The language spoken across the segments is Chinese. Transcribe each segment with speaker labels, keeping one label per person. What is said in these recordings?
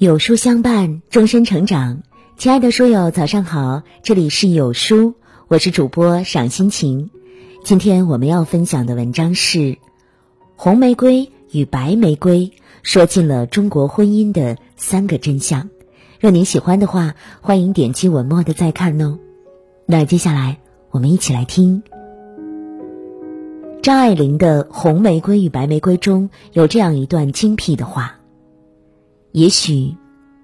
Speaker 1: 有书相伴，终身成长。亲爱的书友，早上好，这里是有书，我是主播赏心情。今天我们要分享的文章是《红玫瑰与白玫瑰》，说尽了中国婚姻的三个真相。若您喜欢的话，欢迎点击文末的再看哦。那接下来我们一起来听张爱玲的《红玫瑰与白玫瑰》中有这样一段精辟的话。也许，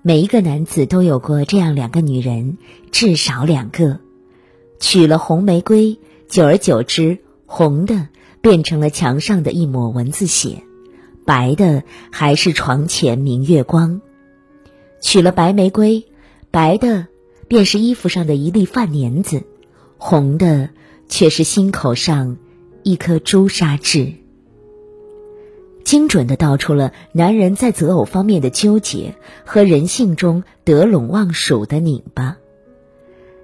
Speaker 1: 每一个男子都有过这样两个女人，至少两个。娶了红玫瑰，久而久之，红的变成了墙上的一抹蚊子血，白的还是床前明月光。娶了白玫瑰，白的便是衣服上的一粒饭粘子，红的却是心口上一颗朱砂痣。精准的道出了男人在择偶方面的纠结和人性中得陇望蜀的拧巴。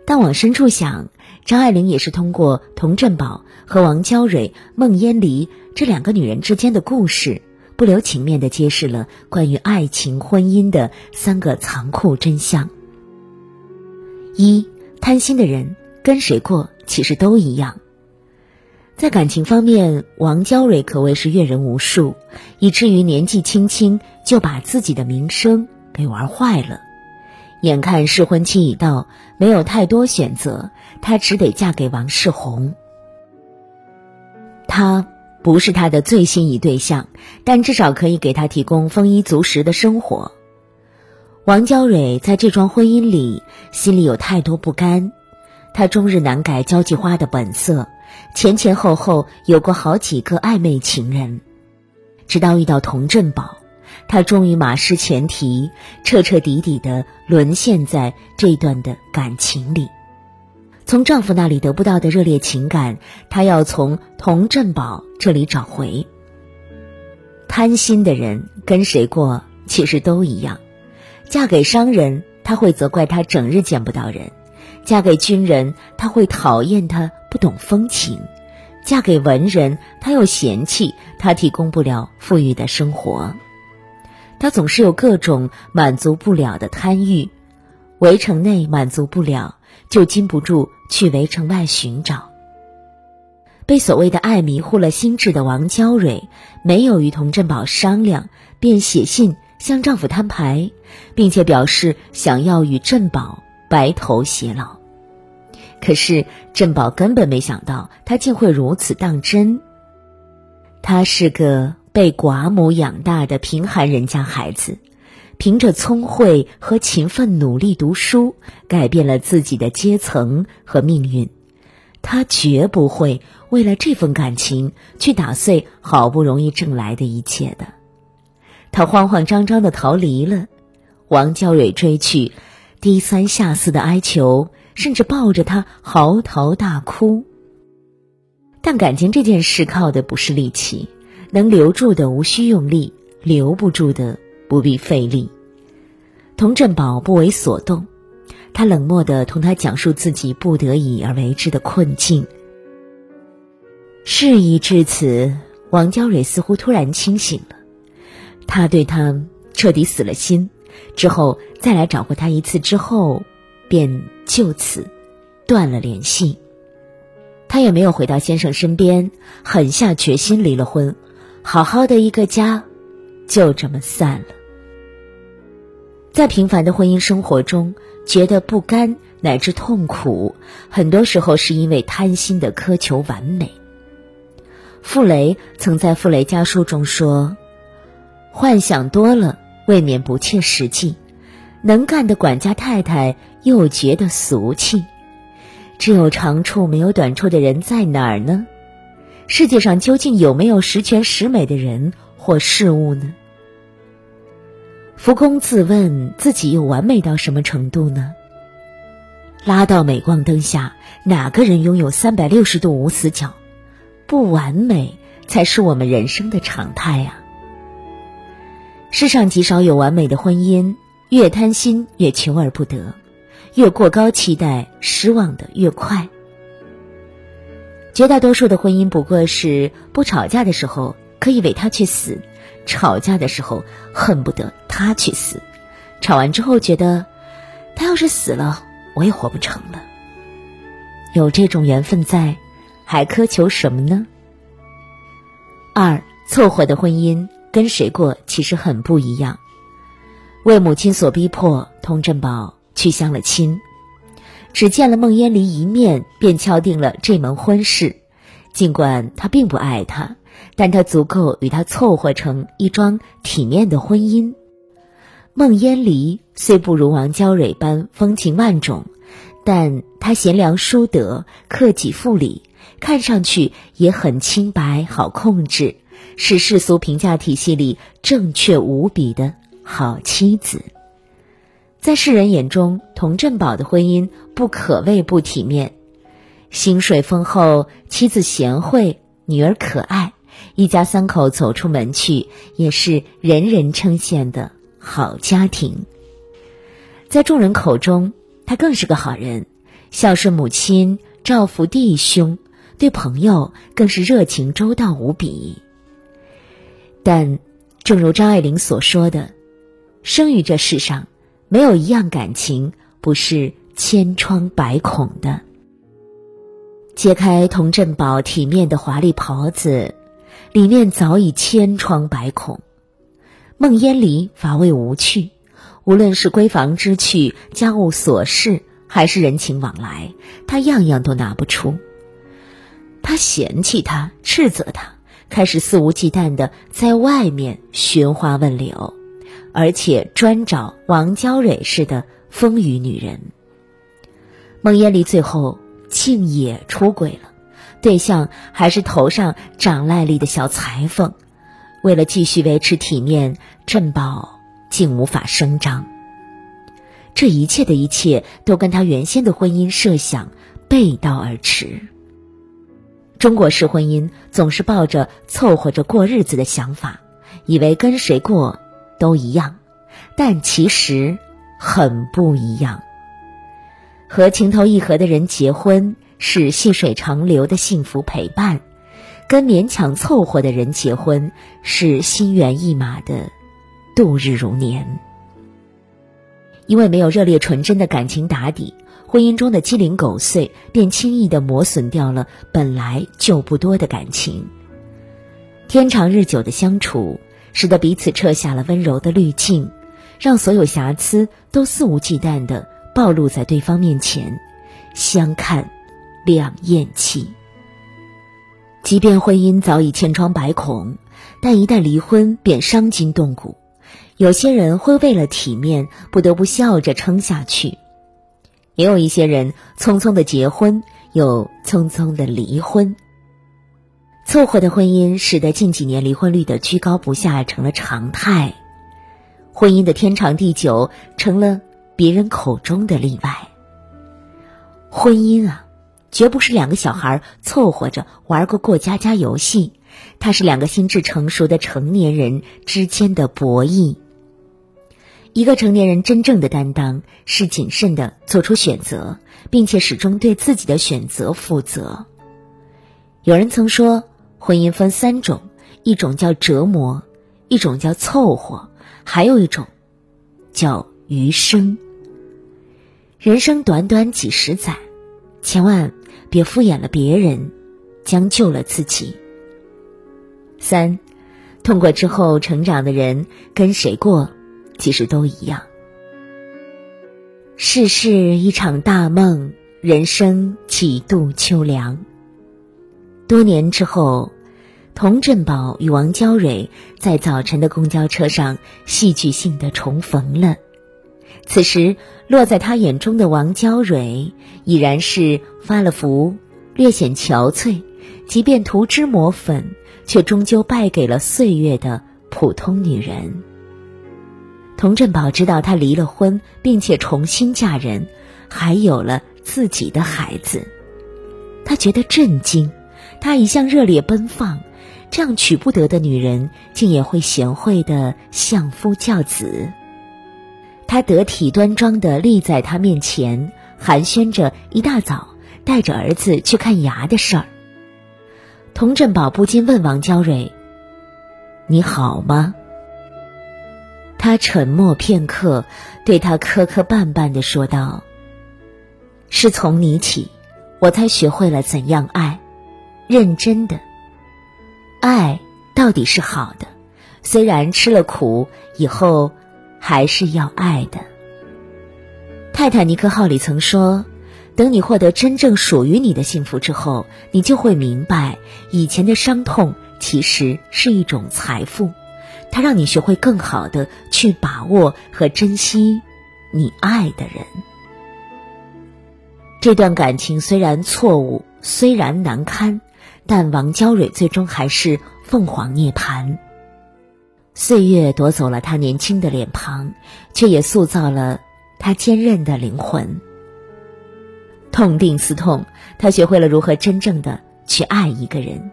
Speaker 1: 但往深处想，张爱玲也是通过童振宝和王娇蕊、孟烟离这两个女人之间的故事，不留情面的揭示了关于爱情婚姻的三个残酷真相：一，贪心的人跟谁过其实都一样。在感情方面，王娇蕊可谓是阅人无数，以至于年纪轻轻就把自己的名声给玩坏了。眼看试婚期已到，没有太多选择，她只得嫁给王世宏。他不是她的最心仪对象，但至少可以给她提供丰衣足食的生活。王娇蕊在这桩婚姻里，心里有太多不甘，她终日难改交际花的本色。前前后后有过好几个暧昧情人，直到遇到童振宝，她终于马失前蹄，彻彻底底的沦陷在这段的感情里。从丈夫那里得不到的热烈情感，她要从童振宝这里找回。贪心的人跟谁过其实都一样，嫁给商人，他会责怪他整日见不到人；嫁给军人，他会讨厌他。不懂风情，嫁给文人，他又嫌弃他提供不了富裕的生活，他总是有各种满足不了的贪欲，围城内满足不了，就禁不住去围城外寻找。被所谓的爱迷糊了心智的王娇蕊，没有与童振宝商量，便写信向丈夫摊牌，并且表示想要与振宝白头偕老。可是振宝根本没想到，他竟会如此当真。他是个被寡母养大的贫寒人家孩子，凭着聪慧和勤奋努力读书，改变了自己的阶层和命运。他绝不会为了这份感情去打碎好不容易挣来的一切的。他慌慌张张的逃离了，王娇蕊追去，低三下四的哀求。甚至抱着他嚎啕大哭。但感情这件事靠的不是力气，能留住的无需用力，留不住的不必费力。童振宝不为所动，他冷漠的同他讲述自己不得已而为之的困境。事已至此，王娇蕊似乎突然清醒了，他对他彻底死了心。之后再来找过他一次之后。便就此断了联系。他也没有回到先生身边，狠下决心离了婚，好好的一个家就这么散了。在平凡的婚姻生活中，觉得不甘乃至痛苦，很多时候是因为贪心的苛求完美。傅雷曾在《傅雷家书》中说：“幻想多了，未免不切实际。”能干的管家太太又觉得俗气，只有长处没有短处的人在哪儿呢？世界上究竟有没有十全十美的人或事物呢？福公自问自己又完美到什么程度呢？拉到镁光灯下，哪个人拥有三百六十度无死角？不完美才是我们人生的常态啊！世上极少有完美的婚姻。越贪心越求而不得，越过高期待失望的越快。绝大多数的婚姻不过是不吵架的时候可以为他去死，吵架的时候恨不得他去死，吵完之后觉得，他要是死了，我也活不成了。有这种缘分在，还苛求什么呢？二凑合的婚姻跟谁过其实很不一样。为母亲所逼迫，佟振宝去相了亲，只见了孟烟离一面，便敲定了这门婚事。尽管他并不爱她，但他足够与她凑合成一桩体面的婚姻。孟烟离虽不如王娇蕊般风情万种，但她贤良淑德、克己复礼，看上去也很清白好控制，是世俗评价体系里正确无比的好妻子。在世人眼中，童振宝的婚姻不可谓不体面。薪水丰厚，妻子贤惠，女儿可爱，一家三口走出门去，也是人人称羡的好家庭。在众人口中，他更是个好人，孝顺母亲，照拂弟兄，对朋友更是热情周到无比。但，正如张爱玲所说的：“生于这世上，没有一样感情不是千疮百孔的。”揭开童振宝体面的华丽袍子，里面早已千疮百孔。孟烟离乏味无趣，无论是闺房之趣、家务琐事，还是人情往来，他样样都拿不出。他嫌弃他，斥责他，开始肆无忌惮的在外面寻花问柳，而且专找王娇蕊似的风雨女人。孟烟离最后。竟也出轨了，对象还是头上长癞痢的小裁缝。为了继续维持体面，振宝竟无法声张。这一切的一切都跟他原先的婚姻设想背道而驰。中国式婚姻总是抱着凑合着过日子的想法，以为跟谁过都一样，但其实很不一样。和情投意合的人结婚是细水长流的幸福陪伴，跟勉强凑合的人结婚是心猿意马的度日如年。因为没有热烈纯真的感情打底，婚姻中的鸡零狗碎便轻易的磨损掉了本来就不多的感情。天长日久的相处，使得彼此撤下了温柔的滤镜，让所有瑕疵都肆无忌惮的。暴露在对方面前，相看两厌弃。即便婚姻早已千疮百孔，但一旦离婚便伤筋动骨。有些人会为了体面，不得不笑着撑下去；也有一些人匆匆的结婚，又匆匆的离婚。凑合的婚姻使得近几年离婚率的居高不下成了常态，婚姻的天长地久成了。别人口中的例外，婚姻啊，绝不是两个小孩凑合着玩个过家家游戏，它是两个心智成熟的成年人之间的博弈。一个成年人真正的担当是谨慎的做出选择，并且始终对自己的选择负责。有人曾说，婚姻分三种：一种叫折磨，一种叫凑合，还有一种叫余生。人生短短几十载，千万别敷衍了别人，将就了自己。三，痛过之后成长的人，跟谁过，其实都一样。世事一场大梦，人生几度秋凉。多年之后，童振宝与王娇蕊在早晨的公交车上戏剧性的重逢了。此时，落在他眼中的王娇蕊已然是发了福，略显憔悴。即便涂脂抹粉，却终究败给了岁月的普通女人。童振宝知道她离了婚，并且重新嫁人，还有了自己的孩子，他觉得震惊。他一向热烈奔放，这样娶不得的女人，竟也会贤惠的相夫教子。他得体端庄的立在他面前，寒暄着一大早带着儿子去看牙的事儿。童振宝不禁问王娇蕊：“你好吗？”他沉默片刻，对他磕磕绊绊的说道：“是从你起，我才学会了怎样爱，认真的爱到底是好的，虽然吃了苦，以后还是要爱的。”泰坦尼克号里曾说。等你获得真正属于你的幸福之后，你就会明白，以前的伤痛其实是一种财富，它让你学会更好的去把握和珍惜你爱的人。这段感情虽然错误，虽然难堪，但王娇蕊最终还是凤凰涅槃。岁月夺走了她年轻的脸庞，却也塑造了她坚韧的灵魂。痛定思痛，他学会了如何真正的去爱一个人。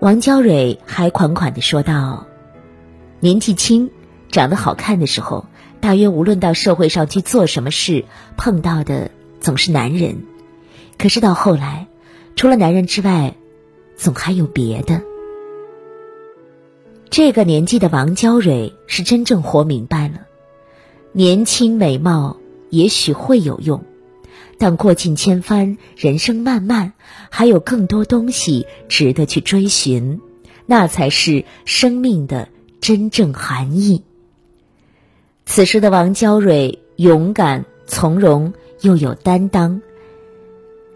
Speaker 1: 王娇蕊还款款的说道：“年纪轻，长得好看的时候，大约无论到社会上去做什么事，碰到的总是男人。可是到后来，除了男人之外，总还有别的。这个年纪的王娇蕊是真正活明白了，年轻美貌也许会有用。”但过尽千帆，人生漫漫，还有更多东西值得去追寻，那才是生命的真正含义。此时的王娇蕊勇敢从容又有担当，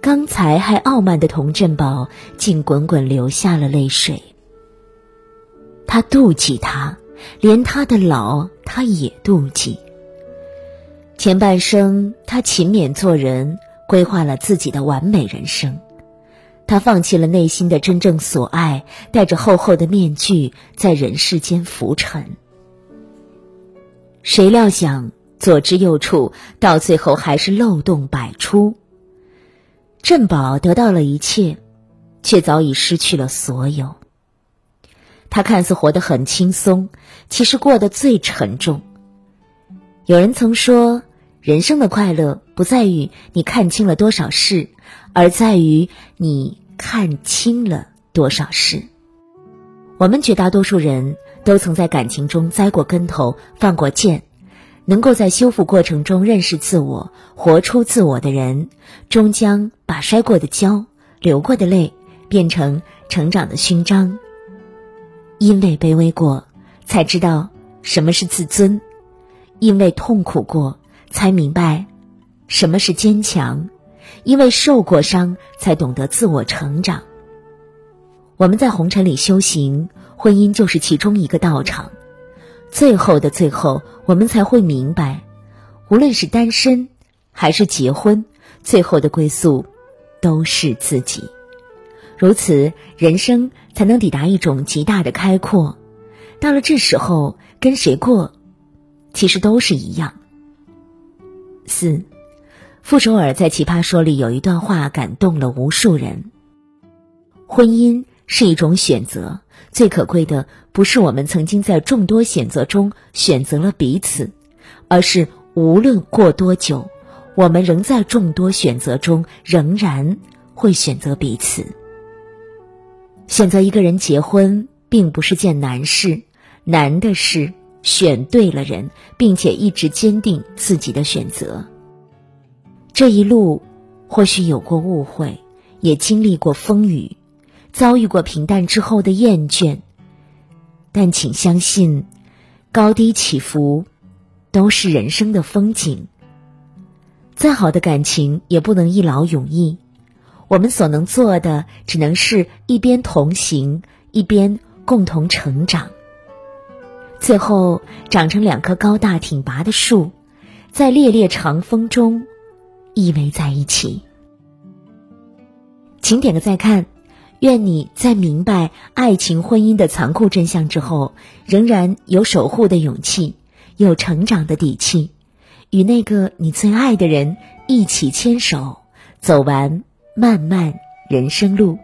Speaker 1: 刚才还傲慢的童振宝竟滚滚流下了泪水。他妒忌他，连他的老他也妒忌。前半生，他勤勉做人，规划了自己的完美人生。他放弃了内心的真正所爱，戴着厚厚的面具，在人世间浮沉。谁料想左支右绌，到最后还是漏洞百出。振宝得到了一切，却早已失去了所有。他看似活得很轻松，其实过得最沉重。有人曾说。人生的快乐不在于你看清了多少事，而在于你看清了多少事。我们绝大多数人都曾在感情中栽过跟头、犯过贱，能够在修复过程中认识自我、活出自我的人，终将把摔过的跤、流过的泪变成成长的勋章。因为卑微过，才知道什么是自尊；因为痛苦过。才明白，什么是坚强，因为受过伤，才懂得自我成长。我们在红尘里修行，婚姻就是其中一个道场。最后的最后，我们才会明白，无论是单身还是结婚，最后的归宿都是自己。如此，人生才能抵达一种极大的开阔。到了这时候，跟谁过，其实都是一样。四，傅首尔在《奇葩说》里有一段话感动了无数人。婚姻是一种选择，最可贵的不是我们曾经在众多选择中选择了彼此，而是无论过多久，我们仍在众多选择中仍然会选择彼此。选择一个人结婚并不是件难事，难的是。选对了人，并且一直坚定自己的选择。这一路或许有过误会，也经历过风雨，遭遇过平淡之后的厌倦。但请相信，高低起伏都是人生的风景。再好的感情也不能一劳永逸，我们所能做的，只能是一边同行，一边共同成长。最后长成两棵高大挺拔的树，在烈烈长风中依偎在一起。请点个再看，愿你在明白爱情婚姻的残酷真相之后，仍然有守护的勇气，有成长的底气，与那个你最爱的人一起牵手，走完漫漫人生路。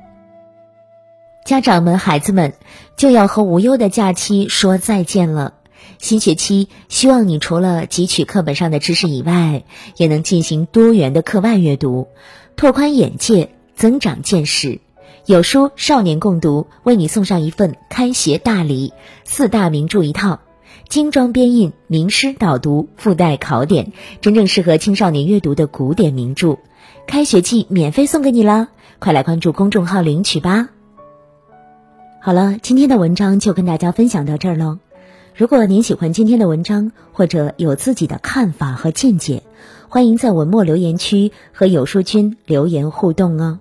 Speaker 1: 家长们、孩子们就要和无忧的假期说再见了。新学期，希望你除了汲取课本上的知识以外，也能进行多元的课外阅读，拓宽眼界，增长见识。有书少年共读为你送上一份开学大礼——四大名著一套，精装编印，名师导读，附带考点，真正适合青少年阅读的古典名著。开学季免费送给你啦！快来关注公众号领取吧。好了，今天的文章就跟大家分享到这儿喽。如果您喜欢今天的文章，或者有自己的看法和见解，欢迎在文末留言区和有书君留言互动哦。